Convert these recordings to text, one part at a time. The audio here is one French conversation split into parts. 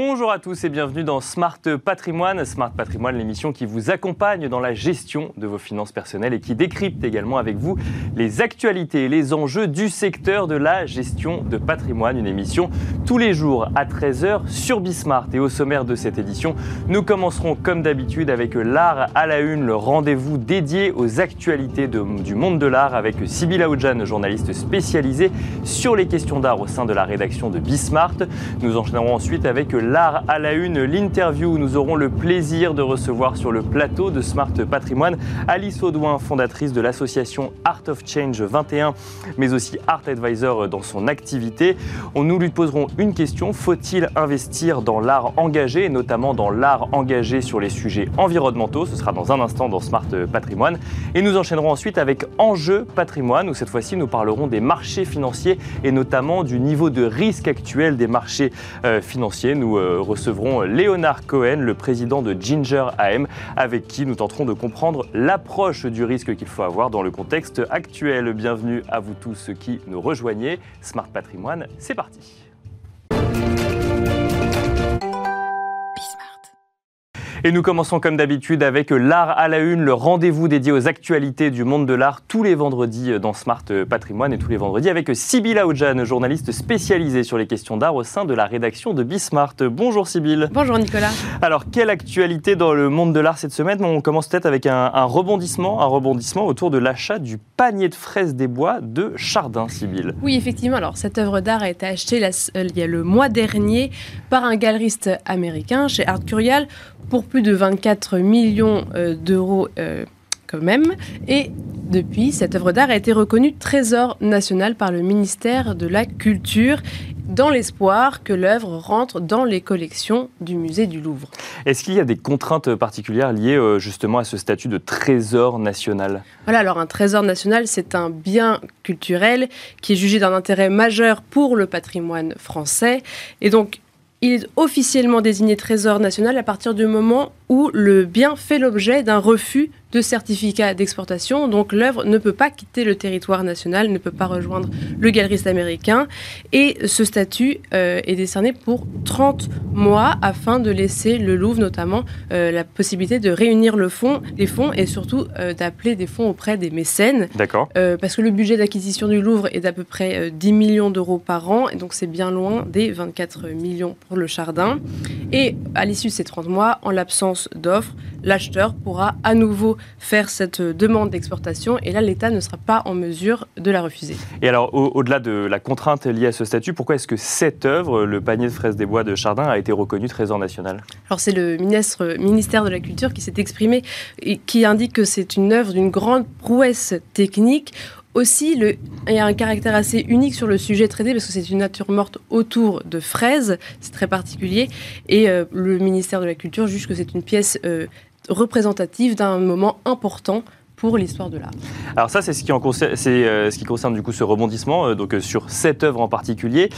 Bonjour à tous et bienvenue dans Smart Patrimoine. Smart Patrimoine, l'émission qui vous accompagne dans la gestion de vos finances personnelles et qui décrypte également avec vous les actualités et les enjeux du secteur de la gestion de patrimoine. Une émission tous les jours à 13h sur Bismart. Et au sommaire de cette édition, nous commencerons comme d'habitude avec l'art à la une, le rendez-vous dédié aux actualités du monde de l'art avec Sybille Aoudjan, journaliste spécialisée sur les questions d'art au sein de la rédaction de Bismart. Nous enchaînerons ensuite avec l'art à la une, l'interview nous aurons le plaisir de recevoir sur le plateau de Smart Patrimoine Alice Audouin, fondatrice de l'association Art of Change 21, mais aussi Art Advisor dans son activité. Nous lui poserons une question, faut-il investir dans l'art engagé, et notamment dans l'art engagé sur les sujets environnementaux? Ce sera dans un instant dans Smart Patrimoine. Et nous enchaînerons ensuite avec Enjeu Patrimoine, où cette fois-ci nous parlerons des marchés financiers et notamment du niveau de risque actuel des marchés euh, financiers. Euh, recevrons Léonard Cohen, le président de Ginger AM, avec qui nous tenterons de comprendre l'approche du risque qu'il faut avoir dans le contexte actuel. Bienvenue à vous tous qui nous rejoignez. Smart Patrimoine, c'est parti. Et nous commençons comme d'habitude avec l'art à la une, le rendez-vous dédié aux actualités du monde de l'art tous les vendredis dans Smart Patrimoine et tous les vendredis avec Sybille Aoudjan, journaliste spécialisée sur les questions d'art au sein de la rédaction de Bismart. Bonjour Sybille. Bonjour Nicolas. Alors quelle actualité dans le monde de l'art cette semaine? On commence peut-être avec un, rebondissement, un rebondissement autour de l'achat du panier de fraises des bois de Chardin, Sybille. Oui, effectivement. Alors cette œuvre d'art a été achetée il y a le mois dernier par un galeriste américain chez Art Curial pour plus de 24 millions euh, d'euros euh, quand même. Et depuis, cette œuvre d'art a été reconnue trésor national par le ministère de la Culture dans l'espoir que l'œuvre rentre dans les collections du musée du Louvre. Est-ce qu'il y a des contraintes particulières liées euh, justement à ce statut de trésor national? Voilà, alors un trésor national, c'est un bien culturel qui est jugé d'un intérêt majeur pour le patrimoine français. Et donc, il est officiellement désigné trésor national à partir du moment où le bien fait l'objet d'un refus de certificat d'exportation. Donc l'œuvre ne peut pas quitter le territoire national, ne peut pas rejoindre le galeriste américain. Et ce statut euh, est décerné pour 30 mois afin de laisser le Louvre notamment euh, la possibilité de réunir le fonds, les fonds et surtout euh, d'appeler des fonds auprès des mécènes. D'accord. parce que le budget d'acquisition du Louvre est d'à peu près 10 millions d'euros par an, et donc c'est bien loin des 24 millions pour le Chardin. Et à l'issue de ces 30 mois, en l'absence d'offres, l'acheteur pourra à nouveau faire cette demande d'exportation et là, l'État ne sera pas en mesure de la refuser. Et alors, au-delà de la contrainte liée à ce statut, pourquoi est-ce que cette œuvre, le panier de fraises des bois de Chardin, a été reconnu trésor national? Alors, c'est le ministre, ministère de la Culture qui s'est exprimé et qui indique que c'est une œuvre d'une grande prouesse technique aussi, le, il y a un caractère assez unique sur le sujet traité parce que c'est une nature morte autour de fraises, c'est très particulier. Et euh, le ministère de la Culture juge que c'est une pièce euh, représentative d'un moment important pour l'histoire de l'art. Alors ça, c'est ce qui, euh, ce qui concerne du coup ce rebondissement, euh, donc euh, sur cette œuvre en particulier.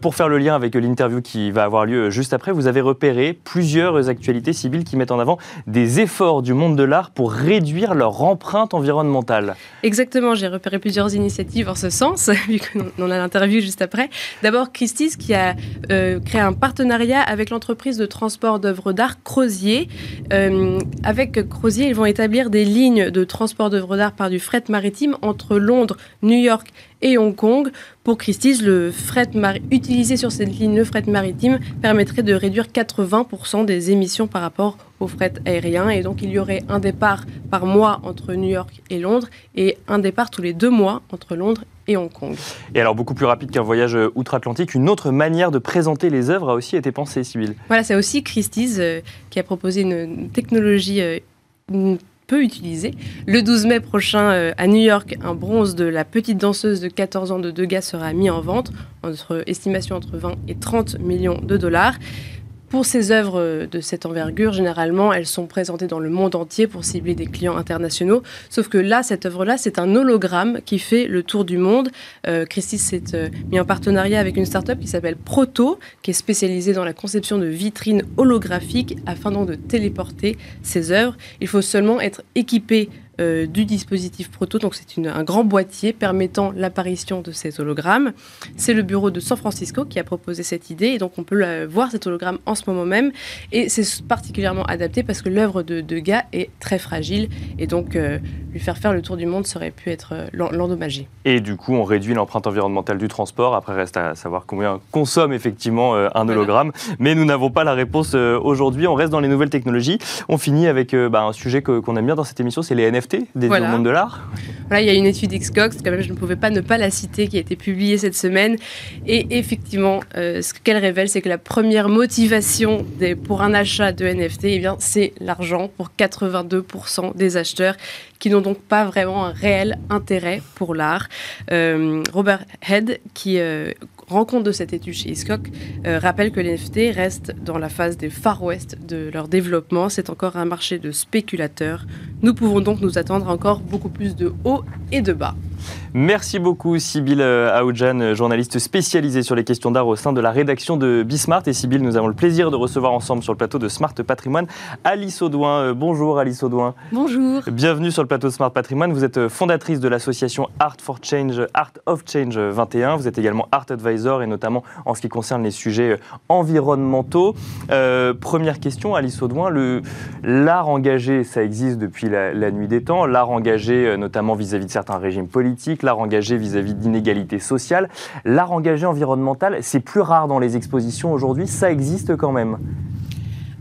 pour faire le lien avec l'interview qui va avoir lieu juste après, vous avez repéré plusieurs actualités civiles qui mettent en avant des efforts du monde de l'art pour réduire leur empreinte environnementale. Exactement, j'ai repéré plusieurs initiatives en ce sens, vu qu'on a l'interview juste après. D'abord, Christie's qui a créé un partenariat avec l'entreprise de transport d'œuvres d'art Crozier. avec Crozier, ils vont établir des lignes de transport d'œuvres d'art par du fret maritime entre Londres, New York et Hong Kong. Pour Christie's, le fret utilisé sur cette ligne, le fret maritime, permettrait de réduire 80% des émissions par rapport au fret aérien. Et donc, il y aurait un départ par mois entre New York et Londres et un départ tous les deux mois entre Londres et Hong Kong. Et alors, beaucoup plus rapide qu'un voyage outre-Atlantique, une autre manière de présenter les œuvres a aussi été pensée, Sybille. Voilà, c'est aussi Christie's euh, qui a proposé une technologie euh, peu utilisé. Le 12 mai prochain, euh, à New York, un bronze de la petite danseuse de 14 ans de Degas sera mis en vente, entre estimation entre 20 et 30 millions de dollars. Pour ces œuvres de cette envergure, généralement, elles sont présentées dans le monde entier pour cibler des clients internationaux. Sauf que là, cette œuvre-là, c'est un hologramme qui fait le tour du monde. Euh, Christie s'est euh, mis en partenariat avec une start-up qui s'appelle Proto, qui est spécialisée dans la conception de vitrines holographiques afin donc de téléporter ces œuvres. Il faut seulement être équipé euh, du dispositif Proto. Donc c'est un grand boîtier permettant l'apparition de ces hologrammes. C'est le bureau de San Francisco qui a proposé cette idée et donc on peut voir cet hologramme en ce moment même. Et c'est particulièrement adapté parce que l'œuvre de Degas est très fragile et donc euh, lui faire faire le tour du monde serait pu être euh, l'endommager. Et du coup, on réduit l'empreinte environnementale du transport. Après, reste à savoir combien consomme effectivement un hologramme. Mais nous n'avons pas la réponse aujourd'hui. On reste dans les nouvelles technologies. On finit avec bah, un sujet qu'on aime bien dans cette émission, c'est les NFT des voilà. monde de l'art Voilà, il y a une étude Xcox, quand même, je ne pouvais pas ne pas la citer, qui a été publiée cette semaine. Et effectivement, euh, ce qu'elle révèle, c'est que la première motivation des, pour un achat de NFT, eh bien, c'est l'argent pour 82% des acheteurs qui n'ont donc pas vraiment un réel intérêt pour l'art. Euh, Robert Head, qui euh, rend compte de cette étude chez Hiscox, euh, rappelle que les NFT restent dans la phase des Far West de leur développement. C'est encore un marché de spéculateurs. Nous pouvons donc nous attendre encore beaucoup plus de hauts et de bas. Merci beaucoup, Sybille Aoudjan, journaliste spécialisée sur les questions d'art au sein de la rédaction de Bismart. Et Sybille, nous avons le plaisir de recevoir ensemble sur le plateau de Smart Patrimoine Alice Audouin. Euh, bonjour, Alice Audouin. Bonjour. Bienvenue sur le plateau de Smart Patrimoine. Vous êtes fondatrice de l'association Art for Change, Art of Change 21. Vous êtes également Art Advisor et notamment en ce qui concerne les sujets environnementaux. Euh, première question, Alice Audouin. L'art engagé, ça existe depuis la, la nuit des temps. L'art engagé, euh, notamment vis-à-vis -vis de certains régimes politiques l'art engagé vis-à-vis d'inégalités sociales. L'art engagé environnemental, c'est plus rare dans les expositions aujourd'hui, ça existe quand même.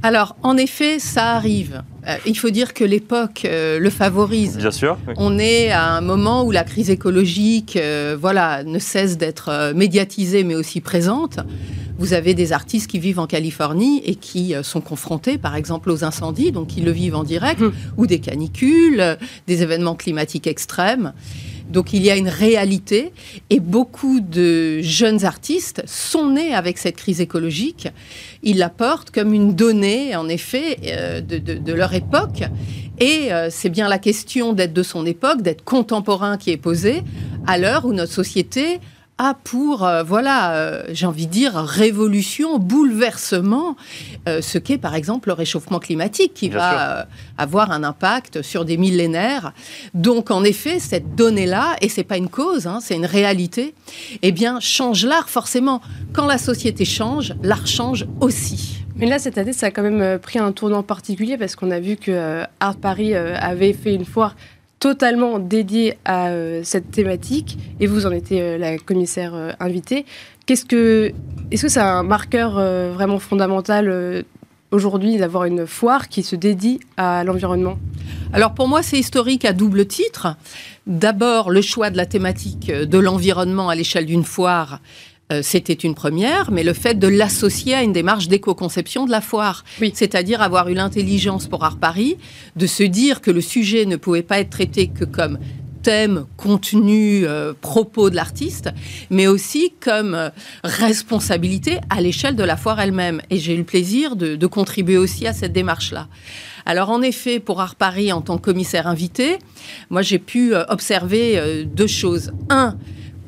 Alors, en effet, ça arrive. Euh, il faut dire que l'époque euh, le favorise. Bien sûr. On est à un moment où la crise écologique, euh, voilà, ne cesse d'être médiatisée, mais aussi présente. Vous avez des artistes qui vivent en Californie et qui sont confrontés, par exemple, aux incendies, donc ils le vivent en direct, hum. ou des canicules, des événements climatiques extrêmes. Donc il y a une réalité et beaucoup de jeunes artistes sont nés avec cette crise écologique. Ils la portent comme une donnée, en effet, euh, de, leur époque. Et euh, c'est bien la question d'être de son époque, d'être contemporain qui est posée à l'heure où notre société a pour, euh, voilà, euh, j'ai envie de dire, révolution, bouleversement, euh, ce qu'est par exemple le réchauffement climatique, qui va avoir un impact sur des millénaires. Donc en effet, cette donnée-là, et c'est pas une cause, hein, c'est une réalité, eh bien, change l'art forcément. Quand la société change, l'art change aussi. Mais là, cette année, ça a quand même pris un tournant particulier parce qu'on a vu que Art Paris avait fait une foire totalement dédié à euh, cette thématique et vous en étiez euh, la commissaire euh, invitée. Qu'est-ce que, est-ce que c'est un marqueur vraiment fondamental aujourd'hui d'avoir une foire qui se dédie à l'environnement? Alors pour moi, c'est historique à double titre. D'abord, le choix de la thématique de l'environnement à l'échelle d'une foire euh, c'était une première, mais le fait de l'associer à une démarche d'éco-conception de la foire, c'est-à-dire avoir eu l'intelligence pour Art Paris de se dire que le sujet ne pouvait pas être traité que comme thème, contenu, euh, propos de l'artiste, mais aussi comme euh, responsabilité à l'échelle de la foire elle-même. Et j'ai eu le plaisir de, contribuer aussi à cette démarche-là. Alors en effet, pour Art Paris, en tant que commissaire invité, moi j'ai pu observer deux choses. Un,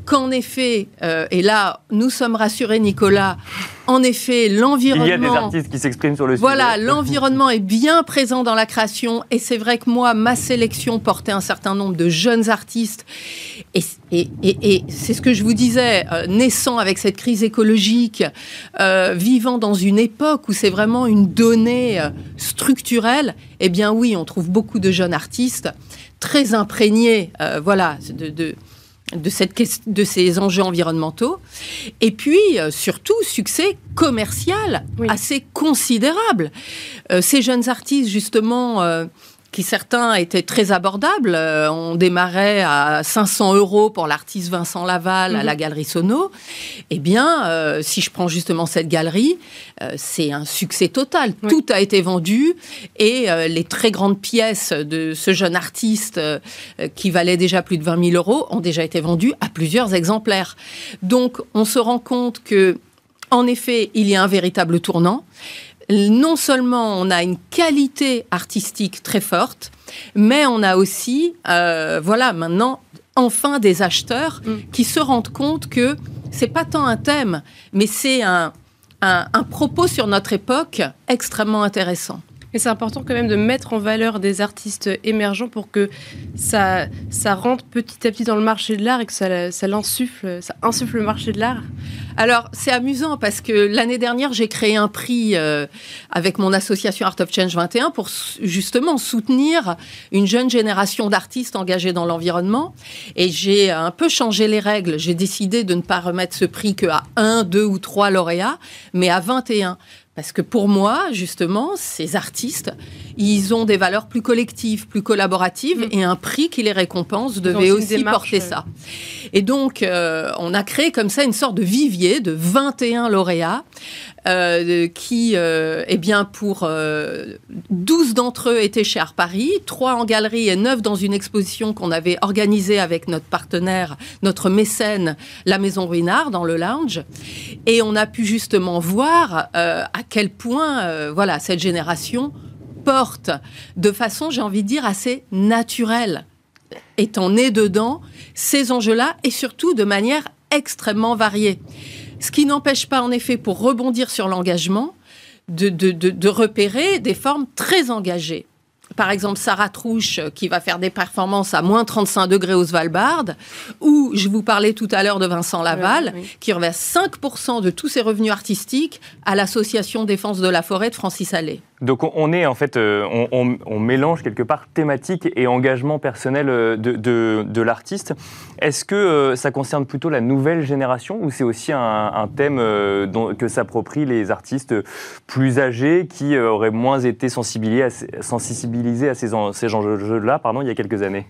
qu'en effet, euh, et là, nous sommes rassurés, Nicolas, en effet, l'environnement. Il y a des artistes qui s'expriment sur le sujet. Voilà, l'environnement est bien présent dans la création, et c'est vrai que moi, ma sélection portait un certain nombre de jeunes artistes, et, c'est ce que je vous disais, euh, naissant avec cette crise écologique, euh, vivant dans une époque où c'est vraiment une donnée structurelle. Eh bien, oui, on trouve beaucoup de jeunes artistes très imprégnés, voilà, de de, cette, de ces enjeux environnementaux. Et puis, euh, surtout, succès commercial assez considérable. Euh, ces jeunes artistes, justement, euh, qui certains étaient très abordables. Euh, on démarrait à 500 euros pour l'artiste Vincent Laval à la mhm. Galerie Sono. Eh bien, euh, si je prends justement cette galerie, euh, c'est un succès total. Tout a été vendu et les très grandes pièces de ce jeune artiste qui valaient déjà plus de 20 000 euros ont déjà été vendues à plusieurs exemplaires. Donc, on se rend compte que, en effet, il y a un véritable tournant non seulement on a une qualité artistique très forte, mais on a aussi, euh, voilà, maintenant, enfin des acheteurs mm. qui se rendent compte que c'est pas tant un thème, mais c'est un, un, propos sur notre époque extrêmement intéressant. Et c'est important quand même de mettre en valeur des artistes émergents pour que ça, ça rentre petit à petit dans le marché de l'art et que ça, ça l'insuffle, ça insuffle le marché de l'art. Alors, c'est amusant parce que l'année dernière, j'ai créé un prix euh, avec mon association Art of Change 21 pour justement soutenir une jeune génération d'artistes engagés dans l'environnement. Et j'ai un peu changé les règles. J'ai décidé de ne pas remettre ce prix qu'à un, deux ou trois lauréats, mais à 21. Parce que pour moi, justement, ces artistes, ils ont des valeurs plus collectives, plus collaboratives, mm. et un prix qui les récompense devait aussi porter ça. Et donc, euh, on a créé comme ça une sorte de vivier de 21 lauréats, euh, qui, euh, eh bien, pour 12 d'entre eux étaient chez Art Paris, 3 en galerie et 9 dans une exposition qu'on avait organisée avec notre partenaire, notre mécène, la Maison Ruinard, dans le lounge. Et on a pu justement voir à quel point, voilà, cette génération porte de façon, j'ai envie de dire, assez naturelle, étant né dedans, ces enjeux-là, et surtout de manière extrêmement variée. Ce qui n'empêche pas, en effet, pour rebondir sur l'engagement, de, de, repérer des formes très engagées par exemple Sarah Trouche qui va faire des performances à moins 35 degrés au Svalbard, ou je vous parlais tout à l'heure de Vincent Laval, qui reverse 5% de tous ses revenus artistiques à l'association Défense de la forêt de Francis Allais. Donc on est en fait, euh, on, mélange quelque part thématique et engagement personnel euh, de, l'artiste. Est-ce que euh, ça concerne plutôt la nouvelle génération ou c'est aussi un, thème que s'approprient les artistes plus âgés qui auraient moins été sensibilisés à, sensibilisés à ces, ces enjeux-là pardon, il y a quelques années?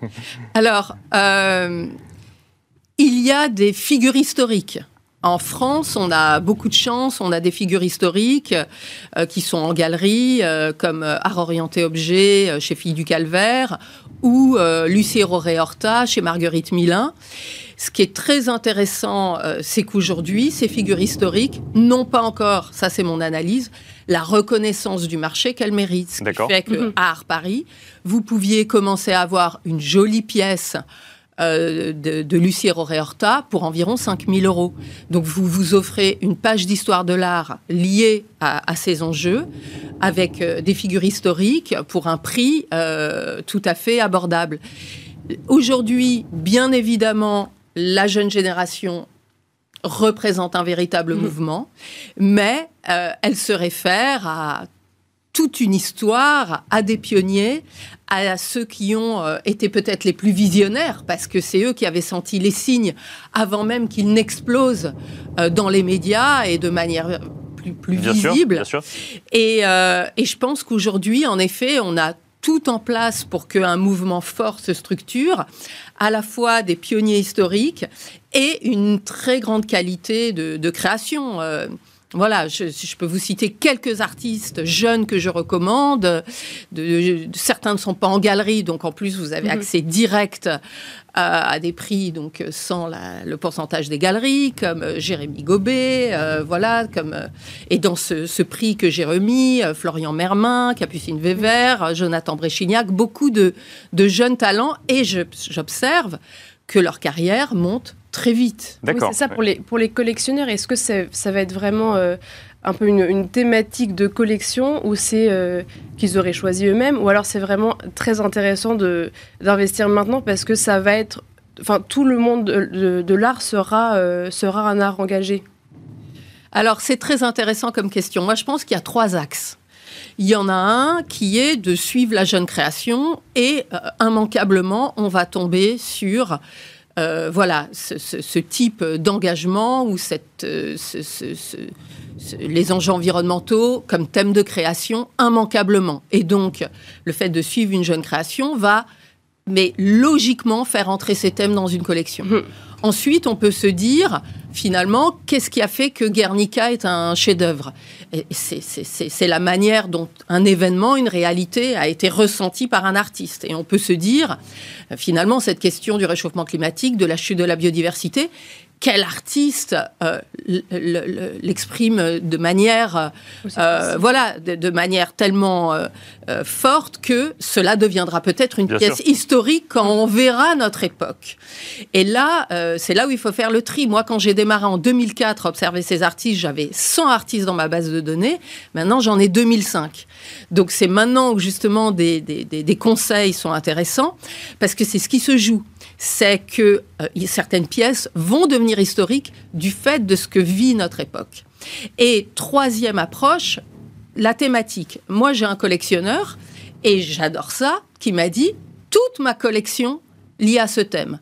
Alors, il y a des figures historiques en France, on a beaucoup de chance, on a des figures historiques euh, qui sont en galerie, euh, comme euh, Art Orienté Objet chez Filles du Calvaire, ou Lucie Horta chez Marguerite Milin. Ce qui est très intéressant, c'est qu'aujourd'hui, ces figures historiques n'ont pas encore, ça c'est mon analyse, la reconnaissance du marché qu'elles méritent. Ce qui fait que mhm. Art Paris, vous pouviez commencer à avoir une jolie pièce euh, de, de Lucie pour environ 5 000 euros. Donc vous vous offrez une page d'histoire de l'art liée à, ces enjeux avec euh, des figures historiques pour un prix euh, tout à fait abordable. Aujourd'hui, bien évidemment, la jeune génération représente un véritable mmh. mouvement, mais elle se réfère à toute une histoire à des pionniers, à ceux qui ont euh, été peut-être les plus visionnaires, parce que c'est eux qui avaient senti les signes avant même qu'ils n'explosent euh, dans les médias et de manière plus, plus visible. Et, euh, et je pense qu'aujourd'hui, en effet, on a tout en place pour qu'un mouvement fort se structure, à la fois des pionniers historiques et une très grande qualité de, de création. Voilà, je, peux vous citer quelques artistes jeunes que je recommande. certains ne sont pas en galerie, donc en plus vous avez mhm. accès direct à, des prix donc sans le pourcentage des galeries, comme euh, Jérémy Gobet, euh, voilà, comme euh, et dans ce, prix que j'ai remis, Florian Mermin, Capucine Weber, Jonathan Bréchignac, beaucoup de, de jeunes talents, et j'observe que leur carrière monte très vite. D'accord. c'est ça pour les, pour les collectionneurs. Est-ce que ça va être vraiment euh, un peu une, thématique de collection ou c'est euh, qu'ils auraient choisi eux-mêmes ou alors c'est vraiment très intéressant de, d'investir maintenant parce que ça va être. Enfin, tout le monde de, l'art sera, euh, sera un art engagé. Alors, c'est très intéressant comme question. Moi, je pense qu'il y a trois axes. Il y en a un qui est de suivre la jeune création et immanquablement, on va tomber sur euh, voilà, ce, type d'engagement ou cette, euh, les enjeux environnementaux comme thème de création immanquablement. Et donc, le fait de suivre une jeune création va, mais logiquement, faire entrer ces thèmes dans une collection. Mmh. Ensuite, on peut se dire, finalement, qu'est-ce qui a fait que Guernica est un chef-d'œuvre C'est la manière dont un événement, une réalité a été ressenti par un artiste. Et on peut se dire, finalement, cette question du réchauffement climatique, de la chute de la biodiversité, quel artiste euh, l'exprime de manière, euh, voilà, de, manière tellement euh, forte que cela deviendra peut-être une pièce historique quand on verra notre époque. Et là, c'est là où il faut faire le tri. Moi, quand j'ai démarré en 2004 à observer ces artistes, j'avais 100 artistes dans ma base de données. Maintenant, j'en ai 2005. Donc, c'est maintenant que justement des, des, conseils sont intéressants parce que c'est ce qui se joue. C'est que euh, certaines pièces vont devenir historiques du fait de ce que vit notre époque. Et troisième approche, la thématique. Moi, j'ai un collectionneur et j'adore ça qui m'a dit toute ma collection liée à ce thème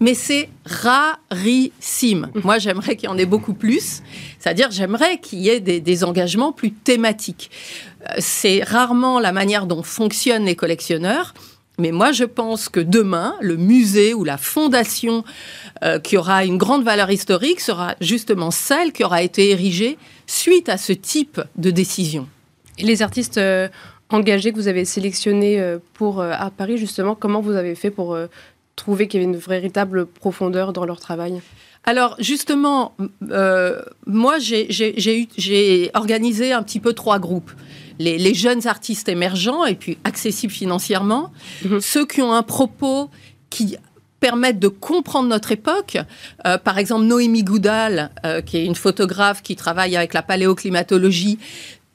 mais c'est rarissime. Mmh. Moi, j'aimerais qu'il y en ait beaucoup plus. C'est-à-dire, j'aimerais qu'il y ait des, engagements plus thématiques. Euh, c'est rarement la manière dont fonctionnent les collectionneurs. Mais moi, je pense que demain, le musée ou la fondation euh, qui aura une grande valeur historique sera justement celle qui aura été érigée suite à ce type de décision. Et les artistes euh, engagés que vous avez sélectionnés pour à Paris, justement, comment vous avez fait pour trouvé qu'il y avait une véritable profondeur dans leur travail? Alors justement, euh, moi j'ai organisé un petit peu trois groupes. Les, jeunes artistes émergents et puis accessibles financièrement, mhm. ceux qui ont un propos qui permettent de comprendre notre époque. Euh, par exemple, Noémie Goudal, euh, qui est une photographe qui travaille avec la paléoclimatologie,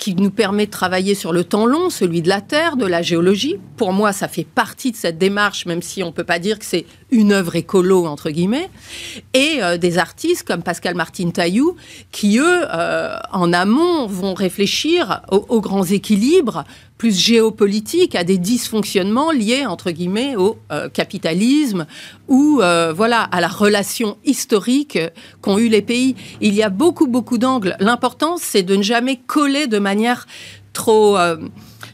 qui nous permet de travailler sur le temps long, celui de la Terre, de la géologie. Pour moi, ça fait partie de cette démarche, même si on ne peut pas dire que c'est une œuvre écolo, entre guillemets. Et euh, des artistes comme Pascal Martin Taillou, qui, eux, euh, en amont, vont réfléchir aux grands équilibres, plus géopolitique, à des dysfonctionnements liés, entre guillemets, au euh, capitalisme ou euh, voilà, à la relation historique qu'ont eu les pays. Il y a beaucoup, beaucoup d'angles. L'important, c'est de ne jamais coller de manière trop... Euh,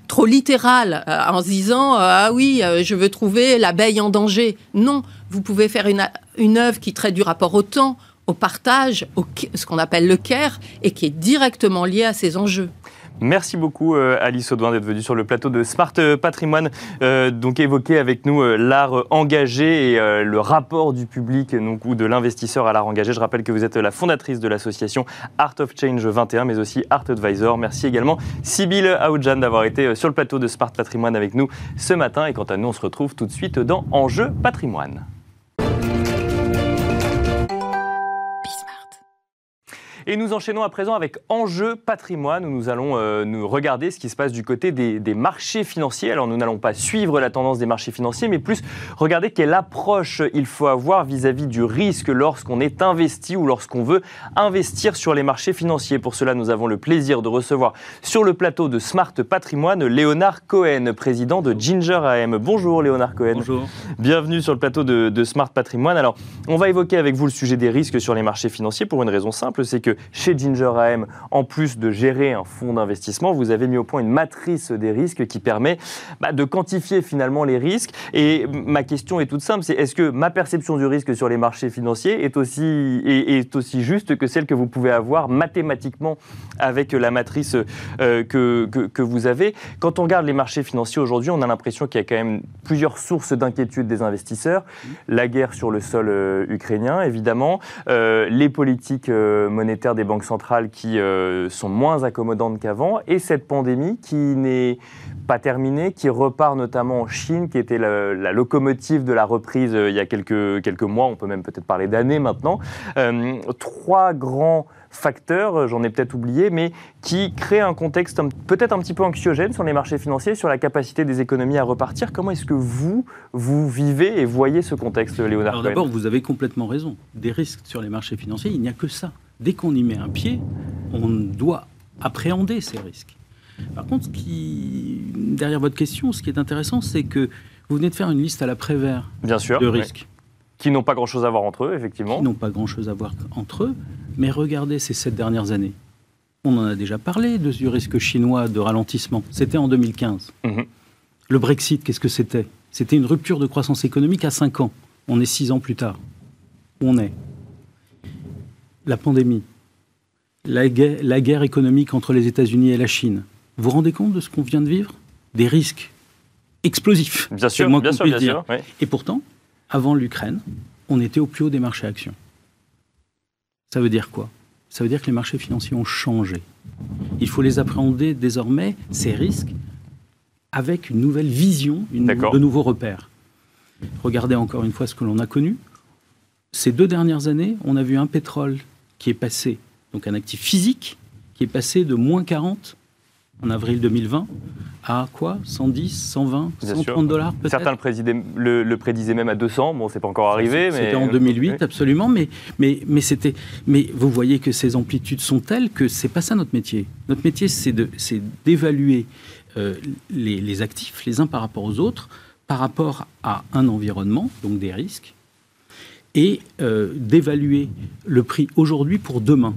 trop littérale en se disant ah oui je veux trouver l'abeille en danger non vous pouvez faire une, une œuvre qui traite du rapport au temps au partage au, ce qu'on appelle le care et qui est directement lié à ces enjeux Merci beaucoup euh, Alice Audouin d'être venue sur le plateau de Smart Patrimoine, euh, donc évoquer avec nous euh, l'art engagé et le rapport du public ou de l'investisseur à l'art engagé. Je rappelle que vous êtes la fondatrice de l'association Art of Change 21, mais aussi Art Advisor. Merci également Sybille Aoudjan d'avoir été sur le plateau de Smart Patrimoine avec nous ce matin. Et quant à nous, on se retrouve tout de suite dans Enjeu Patrimoine. Et nous enchaînons à présent avec Enjeu patrimoine, où nous allons euh, nous regarder ce qui se passe du côté des, marchés financiers. Alors nous n'allons pas suivre la tendance des marchés financiers, mais plus regarder quelle approche il faut avoir vis-à-vis du risque lorsqu'on est investi ou lorsqu'on veut investir sur les marchés financiers. Pour cela, nous avons le plaisir de recevoir sur le plateau de Smart Patrimoine Léonard Cohen, président de Ginger AM. Bonjour Léonard Cohen. Bonjour. Bienvenue sur le plateau de, de Smart Patrimoine. Alors, on va évoquer avec vous le sujet des risques sur les marchés financiers pour une raison simple, c'est que chez Ginger AM, en plus de gérer un fonds d'investissement, vous avez mis au point une matrice des risques qui permet bah, de quantifier finalement les risques. Et ma question est toute simple, c'est est-ce que ma perception du risque sur les marchés financiers est aussi, est, aussi juste que celle que vous pouvez avoir mathématiquement avec la matrice euh, que, que, vous avez? Quand on regarde les marchés financiers aujourd'hui, on a l'impression qu'il y a quand même plusieurs sources d'inquiétude des investisseurs. La guerre sur le sol euh, ukrainien, évidemment, euh, les politiques monétaires des banques centrales qui euh, sont moins accommodantes qu'avant, et cette pandémie qui n'est pas terminée, qui repart notamment en Chine, qui était la, locomotive de la reprise euh, il y a quelques, quelques mois, on peut même peut-être parler d'années maintenant. Euh, trois grands facteurs, j'en ai peut-être oublié, mais qui créent un contexte peut-être un petit peu anxiogène sur les marchés financiers, sur la capacité des économies à repartir. Comment est-ce que vous, vous vivez et voyez ce contexte, Léonard Alors d'abord, vous avez complètement raison. Des risques sur les marchés financiers, il n'y a que ça dès qu'on y met un pied, on doit appréhender ces risques. Par contre, ce qui, derrière votre question, ce qui est intéressant, c'est que vous venez de faire une liste à la Prévert Bien sûr, de risques. Qui n'ont pas grand-chose à voir entre eux, effectivement. Qui n'ont pas grand-chose à voir entre eux. Mais regardez ces sept dernières années. On en a déjà parlé de, du risque chinois de ralentissement. C'était en 2015. Mhm. Le Brexit, qu'est-ce que c'était? C'était une rupture de croissance économique à cinq ans. On est six ans plus tard. Où on est? La pandémie, la guerre, économique entre les États-Unis et la Chine. Vous vous rendez compte de ce qu'on vient de vivre? Des risques explosifs. Bien sûr, bien sûr, bien dire. Et pourtant, avant l'Ukraine, on était au plus haut des marchés actions. Ça veut dire quoi? Ça veut dire que les marchés financiers ont changé. Il faut les appréhender désormais, ces risques, avec une nouvelle vision, une, de nouveaux repères. Regardez encore une fois ce que l'on a connu ces deux dernières années, on a vu un pétrole qui est passé, donc un actif physique, qui est passé de moins 40 en avril 2020 à quoi? 110, 120, 130 dollars peut-être? Certains le, le, prédisaient même à 200. Bon, c'est pas encore arrivé. C'était en 2008, absolument. Mais, mais, mais, c'était, mais vous voyez que ces amplitudes sont telles que c'est pas ça notre métier. Notre métier, c'est, de, c'est d'évaluer euh, les, les actifs les uns par rapport aux autres, par rapport à un environnement, donc des risques, et euh, d'évaluer le prix aujourd'hui pour demain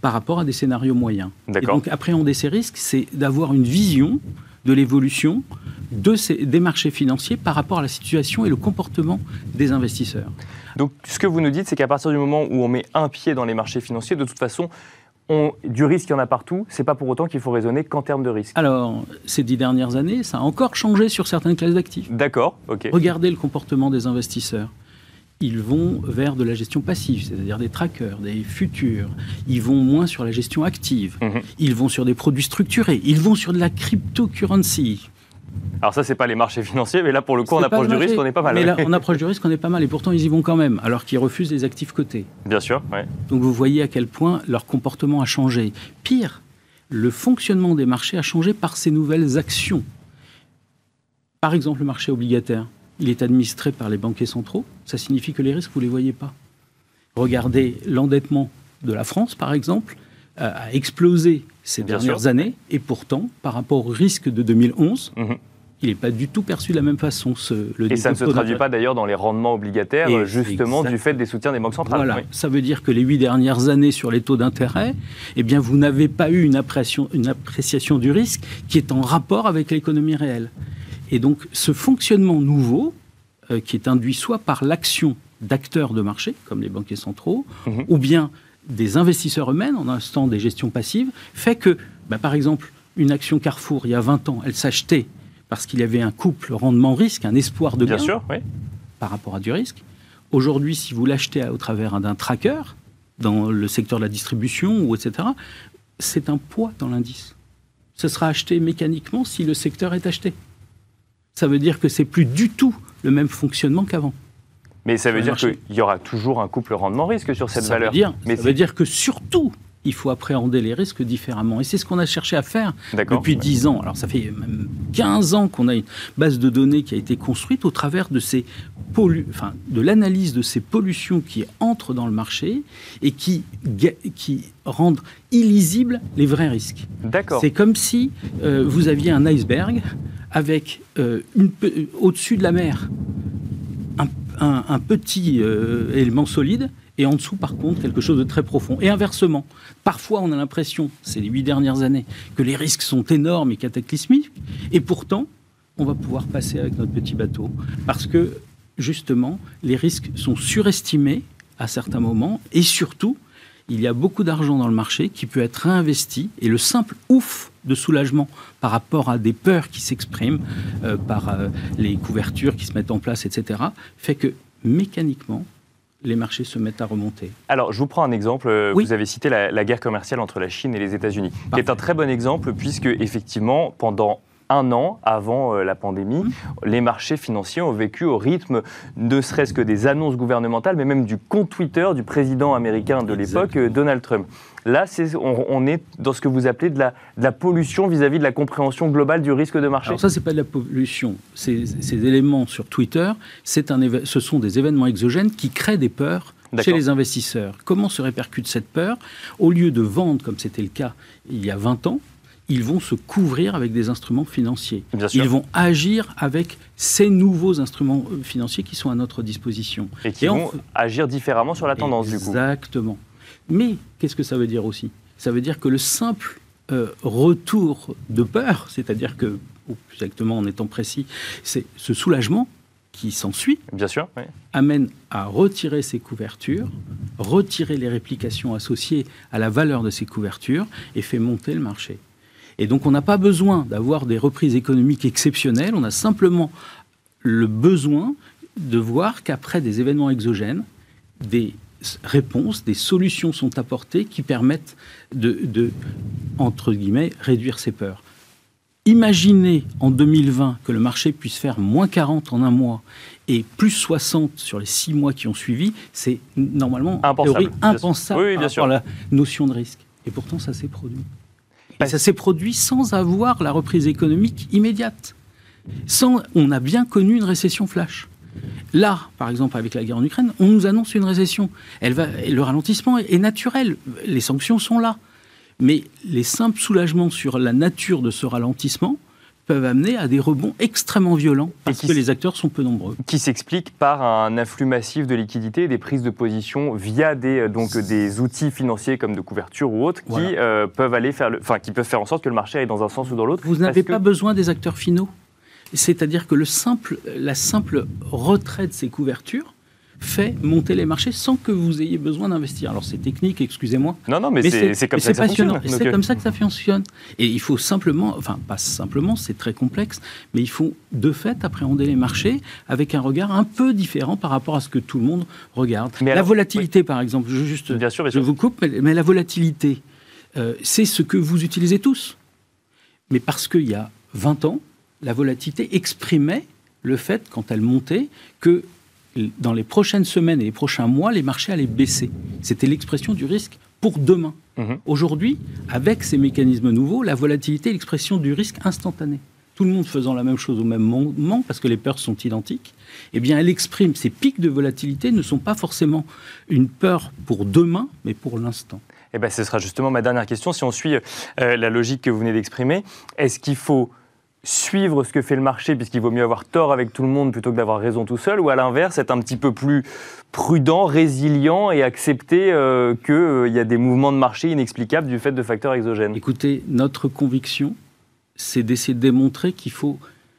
par rapport à des scénarios moyens. Et donc appréhender ces risques, c'est d'avoir une vision de l'évolution de ces, des marchés financiers par rapport à la situation et le comportement des investisseurs. Donc ce que vous nous dites, c'est qu'à partir du moment où on met un pied dans les marchés financiers, de toute façon, on, du risque, il y en a partout. C'est pas pour autant qu'il faut raisonner qu'en termes de risque. Alors, ces dix dernières années, ça a encore changé sur certaines classes d'actifs. D'accord, ok. Regardez le comportement des investisseurs ils vont vers de la gestion passive, c'est-à-dire des trackers, des futurs. Ils vont moins sur la gestion active. Mhm. Ils vont sur des produits structurés. Ils vont sur de la cryptocurrency. Alors ça, c'est pas les marchés financiers, mais là, pour le coup, on approche du risque, on est pas mal. Mais là, on approche du risque, on est pas mal, et pourtant, ils y vont quand même, alors qu'ils refusent les actifs cotés. Bien sûr, oui. Donc vous voyez à quel point leur comportement a changé. Pire, le fonctionnement des marchés a changé par ces nouvelles actions. Par exemple, le marché obligataire il est administré par les banquiers centraux. Ça signifie que les risques, vous ne les voyez pas. Regardez l'endettement de la France, par exemple, euh, a explosé ces dernières années, et pourtant, par rapport au risque de 2011, mhm. il n'est pas du tout perçu de la même façon. Ce, le et ça ne se traduit pas d'ailleurs dans les rendements obligataires, justement du fait des soutiens des banques centrales. Voilà, ça veut dire que les huit dernières années sur les taux d'intérêt, eh bien, vous n'avez pas eu une appréciation, une appréciation du risque qui est en rapport avec l'économie réelle. Et donc ce fonctionnement nouveau, euh, qui est induit soit par l'action d'acteurs de marché, comme les banquiers centraux, mhm. ou bien des investisseurs eux-mêmes, en instant des gestions passives, fait que, bah, par exemple, une action Carrefour, il y a 20 ans, elle s'achetait parce qu'il y avait un couple rendement-risque, un espoir de gain par rapport à du risque. Aujourd'hui, si vous l'achetez au travers d'un tracker, dans le secteur de la distribution, ou etc., c'est un poids dans l'indice. Ce sera acheté mécaniquement si le secteur est acheté ça veut dire que c'est plus du tout le même fonctionnement qu'avant. Mais ça veut dire qu'il y aura toujours un couple rendement-risque sur cette valeur. dire, Mais ça veut dire que surtout, il faut appréhender les risques différemment. Et c'est ce qu'on a cherché à faire depuis 10 ans. Alors ça fait même 15 ans qu'on a une base de données qui a été construite au travers de, ces enfin, de l'analyse de ces pollutions qui entrent dans le marché et qui, qui rendent illisibles les vrais risques. D'accord. C'est comme si euh, vous aviez un iceberg avec euh, au-dessus de la mer un, petit euh, élément solide et en dessous, par contre, quelque chose de très profond. Et inversement, parfois on a l'impression, ces huit dernières années, que les risques sont énormes et cataclysmiques, et pourtant, on va pouvoir passer avec notre petit bateau, parce que, justement, les risques sont surestimés à certains moments, et surtout, il y a beaucoup d'argent dans le marché qui peut être réinvesti et le simple ouf de soulagement par rapport à des peurs qui s'expriment euh, par euh, les couvertures qui se mettent en place, etc., fait que mécaniquement, les marchés se mettent à remonter. Alors, je vous prends un exemple. Vous avez cité la, la, guerre commerciale entre la Chine et les États-Unis, qui est un très bon exemple puisque, effectivement, pendant un an avant euh, la pandémie, mmh. les marchés financiers ont vécu au rythme ne serait-ce que des annonces gouvernementales, mais même du compte Twitter du président américain de l'époque, euh, Donald Trump. Là, on, est dans ce que vous appelez de la, pollution vis-à-vis de la compréhension globale du risque de marché. Alors ça, c'est pas de la pollution. Ces, éléments sur Twitter, un, ce sont des événements exogènes qui créent des peurs chez les investisseurs. Comment se répercute cette peur? Au lieu de vendre, comme c'était le cas il y a 20 ans, ils vont se couvrir avec des instruments financiers. Ils vont agir avec ces nouveaux instruments euh, financiers qui sont à notre disposition. Et qui vont agir différemment sur la tendance, du coup. Exactement. Mais qu'est-ce que ça veut dire aussi? Ça veut dire que le simple euh, retour de peur, c'est-à-dire que, ou plus exactement en étant précis, c'est ce soulagement qui s'ensuit, Bien sûr, amène à retirer ces couvertures, retirer les réplications associées à la valeur de ces couvertures et fait monter le marché. Et donc on n'a pas besoin d'avoir des reprises économiques exceptionnelles, on a simplement le besoin de voir qu'après des événements exogènes, des réponses, des solutions sont apportées qui permettent de, entre guillemets, réduire ces peurs. Imaginez en 2020 que le marché puisse faire moins 40 en un mois et plus 60 sur les six mois qui ont suivi, c'est normalement impensable, impensable oui, bien sûr. la notion de risque. Et pourtant, ça s'est produit. Et ça s'est produit sans avoir la reprise économique immédiate. Sans, on a bien connu une récession flash. Là, par exemple, avec la guerre en Ukraine, on nous annonce une récession. Elle va, le ralentissement est naturel. Les sanctions sont là. Mais les simples soulagements sur la nature de ce ralentissement peuvent amener à des rebonds extrêmement violents parce que les acteurs sont peu nombreux. Qui s'explique par un afflux massif de liquidités et des prises de position via des, euh, donc, des outils financiers comme de couverture ou autres qui, euh, peuvent aller faire le, qui peuvent faire en sorte que le marché aille dans un sens ou dans l'autre. Vous n'avez pas besoin des acteurs finaux. C'est-à-dire que le simple, la simple retrait de ces couvertures fait monter les marchés sans que vous ayez besoin d'investir. Alors c'est technique, excusez-moi. Non, non, mais, c'est comme ça que ça fonctionne. C'est comme ça que ça fonctionne. Et il faut simplement, enfin pas simplement, c'est très complexe, mais il faut de fait appréhender les marchés avec un regard un peu différent par rapport à ce que tout le monde regarde. la volatilité, par exemple, je, juste, bien sûr, je vous coupe, mais, la volatilité, euh, c'est ce que vous utilisez tous. Mais parce qu'il y a 20 ans, la volatilité exprimait le fait, quand elle montait, que dans les prochaines semaines et les prochains mois, les marchés allaient baisser. C'était l'expression du risque pour demain. Mhm. Aujourd'hui, avec ces mécanismes nouveaux, la volatilité est l'expression du risque instantané. Tout le monde faisant la même chose au même moment, parce que les peurs sont identiques, eh bien, elle exprime ces pics de volatilité ne sont pas forcément une peur pour demain, mais pour l'instant. Eh bien, ce sera justement ma dernière question. Si on suit euh, la logique que vous venez d'exprimer, est-ce qu'il faut suivre ce que fait le marché, puisqu'il vaut mieux avoir tort avec tout le monde plutôt que d'avoir raison tout seul, ou à l'inverse, être un petit peu plus prudent, résilient et accepter euh, qu'il euh, y a des mouvements de marché inexplicables du fait de facteurs exogènes? Écoutez, notre conviction, c'est d'essayer de démontrer qu'il faut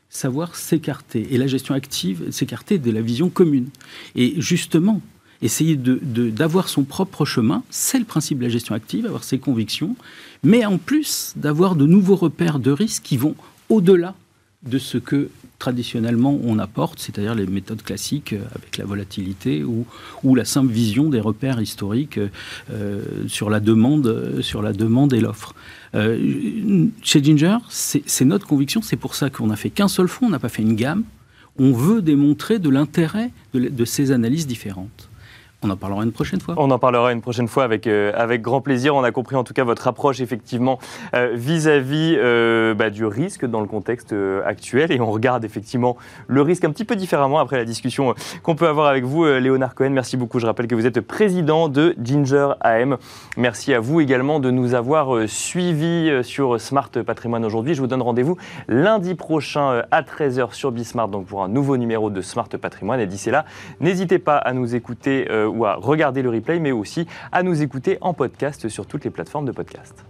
savoir s'écarter, et la gestion active, s'écarter de la vision commune. Et justement, essayer d'avoir son propre chemin, c'est le principe de la gestion active, avoir ses convictions, mais en plus d'avoir de nouveaux repères de risque qui vont au-delà de ce que traditionnellement on apporte, c'est-à-dire les méthodes classiques euh, avec la volatilité ou, la simple vision des repères historiques euh, sur, la demande, sur la demande et l'offre. Euh, chez Ginger, c'est notre conviction, c'est pour ça qu'on n'a fait qu'un seul fonds, on n'a pas fait une gamme. On veut démontrer de l'intérêt de ces analyses différentes. On en parlera une prochaine fois. On en parlera une prochaine fois avec, euh, avec grand plaisir. On a compris en tout cas votre approche effectivement euh, vis-à-vis euh, bah, du risque dans le contexte actuel et on regarde effectivement le risque un petit peu différemment après la discussion qu'on peut avoir avec vous, Léonard Cohen. Merci beaucoup. Je rappelle que vous êtes président de Ginger AM. Merci à vous également de nous avoir suivis sur Smart Patrimoine aujourd'hui. Je vous donne rendez-vous lundi prochain à 13h sur Bismart donc pour un nouveau numéro de Smart Patrimoine. Et d'ici là, n'hésitez pas à nous écouter ou à regarder le replay, mais aussi à nous écouter en podcast sur toutes les plateformes de podcast.